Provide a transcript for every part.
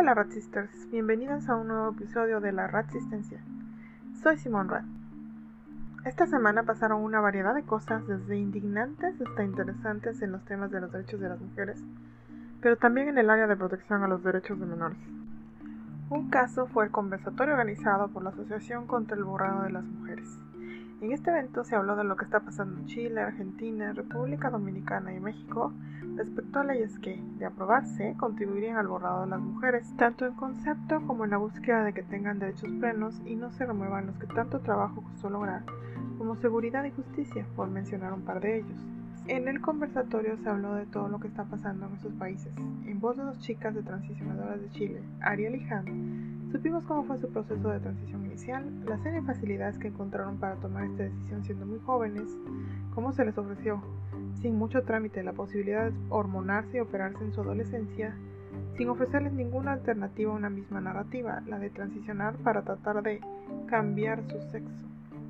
Hola Ratsisters, bienvenidos a un nuevo episodio de la Ratsistencia. Soy Simón Rat. Esta semana pasaron una variedad de cosas, desde indignantes hasta interesantes en los temas de los derechos de las mujeres, pero también en el área de protección a los derechos de menores. Un caso fue el conversatorio organizado por la Asociación contra el Borrado de las Mujeres. En este evento se habló de lo que está pasando en Chile, Argentina, República Dominicana y México respecto a leyes que, de aprobarse, contribuirían al borrado de las mujeres, tanto en concepto como en la búsqueda de que tengan derechos plenos y no se remuevan los que tanto trabajo costó lograr, como seguridad y justicia, por mencionar un par de ellos. En el conversatorio se habló de todo lo que está pasando en esos países. En voz de dos chicas de transicionadoras de Chile, Ariel y Han, Supimos cómo fue su proceso de transición inicial, la serie de facilidades que encontraron para tomar esta decisión siendo muy jóvenes, cómo se les ofreció, sin mucho trámite, la posibilidad de hormonarse y operarse en su adolescencia, sin ofrecerles ninguna alternativa a una misma narrativa, la de transicionar para tratar de cambiar su sexo.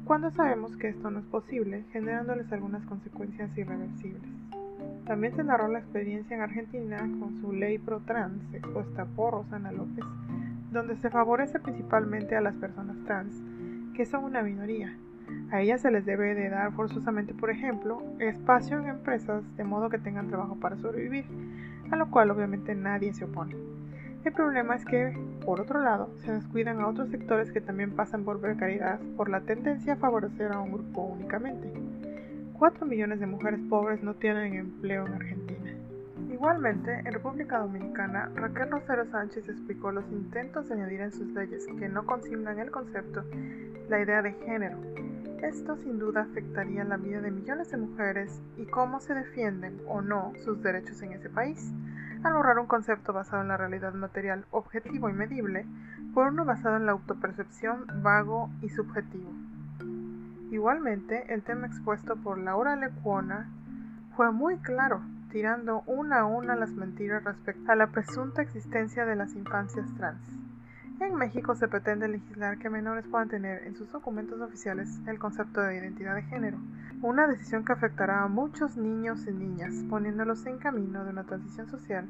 Cuando sabemos que esto no es posible, generándoles algunas consecuencias irreversibles. También se narró la experiencia en Argentina con su ley pro trans expuesta por Rosana López, donde se favorece principalmente a las personas trans, que son una minoría. A ellas se les debe de dar forzosamente, por ejemplo, espacio en empresas de modo que tengan trabajo para sobrevivir, a lo cual obviamente nadie se opone. El problema es que, por otro lado, se descuidan a otros sectores que también pasan por precariedad por la tendencia a favorecer a un grupo únicamente. 4 millones de mujeres pobres no tienen empleo en Argentina. Igualmente, en República Dominicana, Raquel Rosero Sánchez explicó los intentos de añadir en sus leyes que no consignan el concepto la idea de género. Esto sin duda afectaría la vida de millones de mujeres y cómo se defienden o no sus derechos en ese país, al borrar un concepto basado en la realidad material objetivo y medible por uno basado en la autopercepción vago y subjetivo. Igualmente, el tema expuesto por Laura Lecuona fue muy claro tirando una a una las mentiras respecto a la presunta existencia de las infancias trans. En México se pretende legislar que menores puedan tener en sus documentos oficiales el concepto de identidad de género, una decisión que afectará a muchos niños y niñas, poniéndolos en camino de una transición social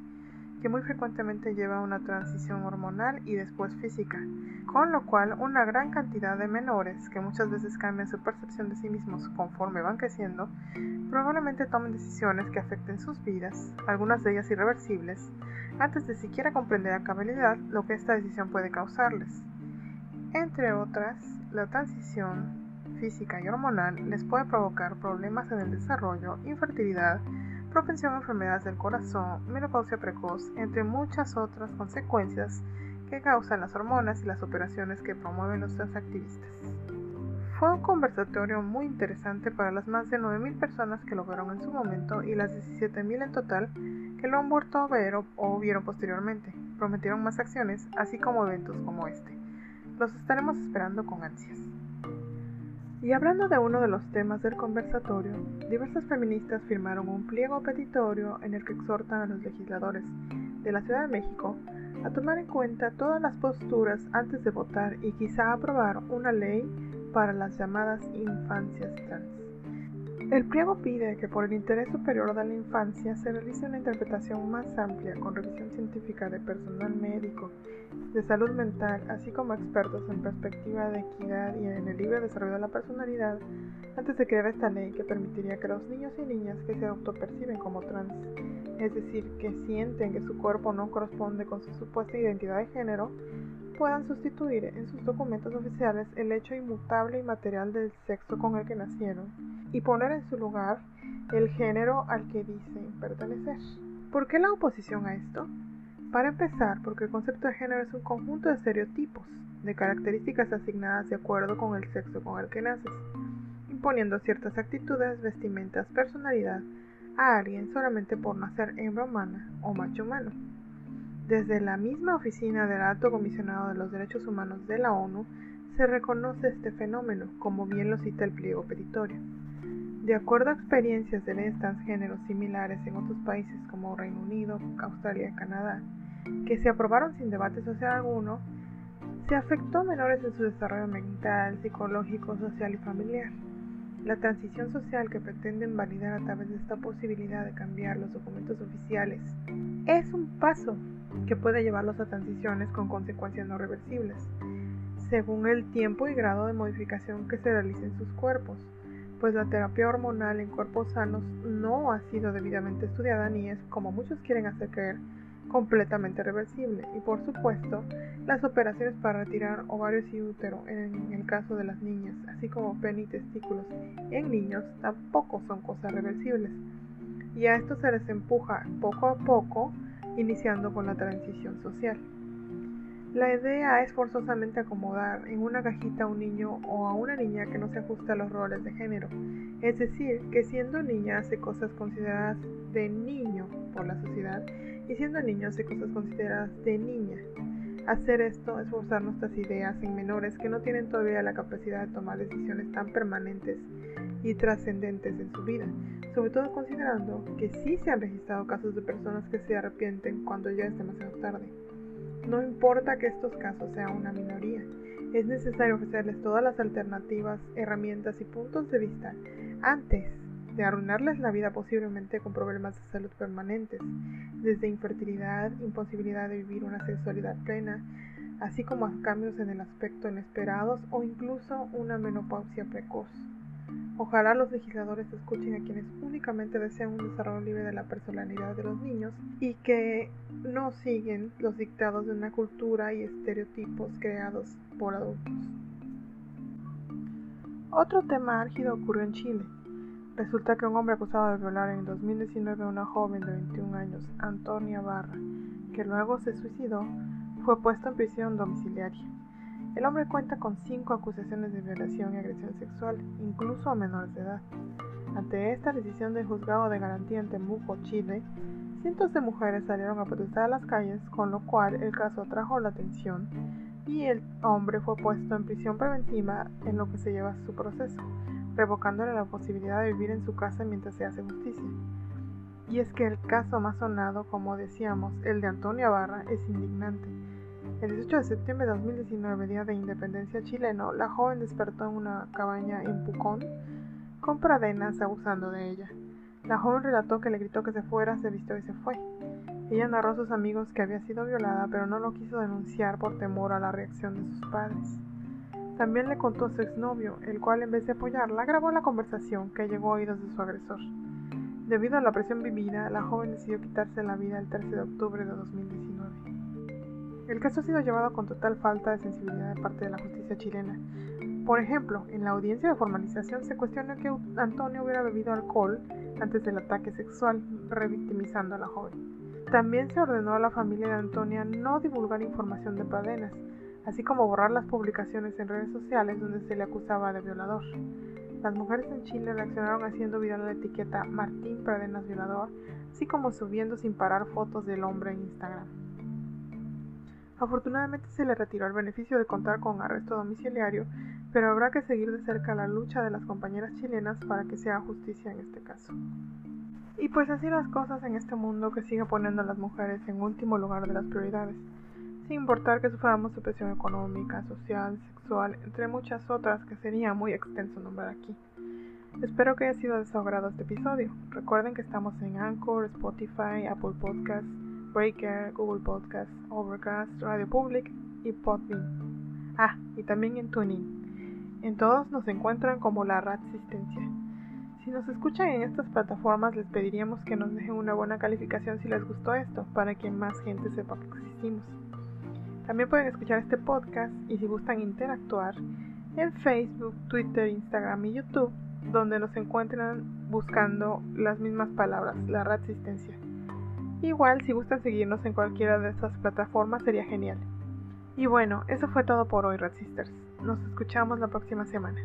que muy frecuentemente lleva a una transición hormonal y después física, con lo cual una gran cantidad de menores que muchas veces cambian su percepción de sí mismos conforme van creciendo, probablemente tomen decisiones que afecten sus vidas, algunas de ellas irreversibles, antes de siquiera comprender a cabalidad lo que esta decisión puede causarles. Entre otras, la transición física y hormonal les puede provocar problemas en el desarrollo, infertilidad, propensión a enfermedades del corazón, menopausia precoz, entre muchas otras consecuencias que causan las hormonas y las operaciones que promueven los transactivistas. Fue un conversatorio muy interesante para las más de 9.000 personas que lo vieron en su momento y las 17.000 en total que lo han vuelto a ver o vieron posteriormente. Prometieron más acciones, así como eventos como este. Los estaremos esperando con ansias. Y hablando de uno de los temas del conversatorio, diversas feministas firmaron un pliego petitorio en el que exhortan a los legisladores de la Ciudad de México a tomar en cuenta todas las posturas antes de votar y quizá aprobar una ley para las llamadas infancias trans. El pliego pide que por el interés superior de la infancia se realice una interpretación más amplia con revisión científica de personal médico, de salud mental, así como expertos en perspectiva de equidad y en el libre desarrollo de la personalidad, antes de crear esta ley que permitiría que los niños y niñas que se autoperciben como trans, es decir, que sienten que su cuerpo no corresponde con su supuesta identidad de género, puedan sustituir en sus documentos oficiales el hecho inmutable y material del sexo con el que nacieron y poner en su lugar el género al que dicen pertenecer. ¿Por qué la oposición a esto? Para empezar, porque el concepto de género es un conjunto de estereotipos, de características asignadas de acuerdo con el sexo con el que naces, imponiendo ciertas actitudes, vestimentas, personalidad a alguien solamente por nacer hembra humana o macho humano. Desde la misma oficina del Alto Comisionado de los Derechos Humanos de la ONU se reconoce este fenómeno, como bien lo cita el pliego petitorio. De acuerdo a experiencias de leyes transgéneros similares en otros países como Reino Unido, Australia y Canadá, que se aprobaron sin debate social alguno, se afectó a menores en su desarrollo mental, psicológico, social y familiar. La transición social que pretenden validar a través de esta posibilidad de cambiar los documentos oficiales es un paso que puede llevarlos a transiciones con consecuencias no reversibles, según el tiempo y grado de modificación que se realice en sus cuerpos, pues la terapia hormonal en cuerpos sanos no ha sido debidamente estudiada ni es, como muchos quieren hacer creer, completamente reversible. Y por supuesto, las operaciones para retirar ovarios y útero en el caso de las niñas, así como pene y testículos en niños, tampoco son cosas reversibles. Y a esto se les empuja poco a poco, iniciando con la transición social. La idea es forzosamente acomodar en una cajita a un niño o a una niña que no se ajuste a los roles de género, es decir, que siendo niña hace cosas consideradas de niño por la sociedad y siendo niño hace cosas consideradas de niña. Hacer esto es forzar nuestras ideas en menores que no tienen todavía la capacidad de tomar decisiones tan permanentes y trascendentes en su vida, sobre todo considerando que sí se han registrado casos de personas que se arrepienten cuando ya es demasiado tarde. No importa que estos casos sean una minoría, es necesario ofrecerles todas las alternativas, herramientas y puntos de vista antes de arruinarles la vida posiblemente con problemas de salud permanentes, desde infertilidad, imposibilidad de vivir una sexualidad plena, así como cambios en el aspecto inesperados o incluso una menopausia precoz. Ojalá los legisladores escuchen a quienes únicamente desean un desarrollo libre de la personalidad de los niños y que no siguen los dictados de una cultura y estereotipos creados por adultos. Otro tema álgido ocurrió en Chile. Resulta que un hombre acusado de violar en 2019 a una joven de 21 años, Antonia Barra, que luego se suicidó, fue puesto en prisión domiciliaria. El hombre cuenta con cinco acusaciones de violación y agresión sexual, incluso a menores de edad. Ante esta decisión del juzgado de garantía en Temuco, Chile, cientos de mujeres salieron a protestar a las calles, con lo cual el caso atrajo la atención y el hombre fue puesto en prisión preventiva en lo que se lleva su proceso, revocándole la posibilidad de vivir en su casa mientras se hace justicia. Y es que el caso más sonado, como decíamos, el de Antonia Barra, es indignante el 18 de septiembre de 2019, día de independencia chileno, la joven despertó en una cabaña en Pucón con pradenas abusando de ella. La joven relató que le gritó que se fuera, se vistió y se fue. Ella narró a sus amigos que había sido violada, pero no lo quiso denunciar por temor a la reacción de sus padres. También le contó a su exnovio, el cual en vez de apoyarla grabó la conversación que llegó a oídos de su agresor. Debido a la presión vivida, la joven decidió quitarse la vida el 13 de octubre de 2019. El caso ha sido llevado con total falta de sensibilidad de parte de la justicia chilena. Por ejemplo, en la audiencia de formalización se cuestionó que Antonio hubiera bebido alcohol antes del ataque sexual, revictimizando a la joven. También se ordenó a la familia de Antonia no divulgar información de Pradenas, así como borrar las publicaciones en redes sociales donde se le acusaba de violador. Las mujeres en Chile reaccionaron haciendo viral la etiqueta Martín Pradenas violador, así como subiendo sin parar fotos del hombre en Instagram. Afortunadamente se le retiró el beneficio de contar con arresto domiciliario, pero habrá que seguir de cerca la lucha de las compañeras chilenas para que se haga justicia en este caso. Y pues así las cosas en este mundo que sigue poniendo a las mujeres en último lugar de las prioridades, sin importar que suframos opresión económica, social, sexual, entre muchas otras que sería muy extenso nombrar aquí. Espero que haya sido desahogado este episodio. Recuerden que estamos en Anchor, Spotify, Apple Podcasts, Breaker, Google Podcast, Overcast, Radio Public y Podbean. Ah, y también en Tuning. En todos nos encuentran como la Rasistencia. Si nos escuchan en estas plataformas, les pediríamos que nos dejen una buena calificación si les gustó esto, para que más gente sepa que existimos. También pueden escuchar este podcast y si gustan interactuar en Facebook, Twitter, Instagram y YouTube, donde nos encuentran buscando las mismas palabras, la Rasistencia. Igual, si gustan seguirnos en cualquiera de estas plataformas sería genial. Y bueno, eso fue todo por hoy, Red Sisters. Nos escuchamos la próxima semana.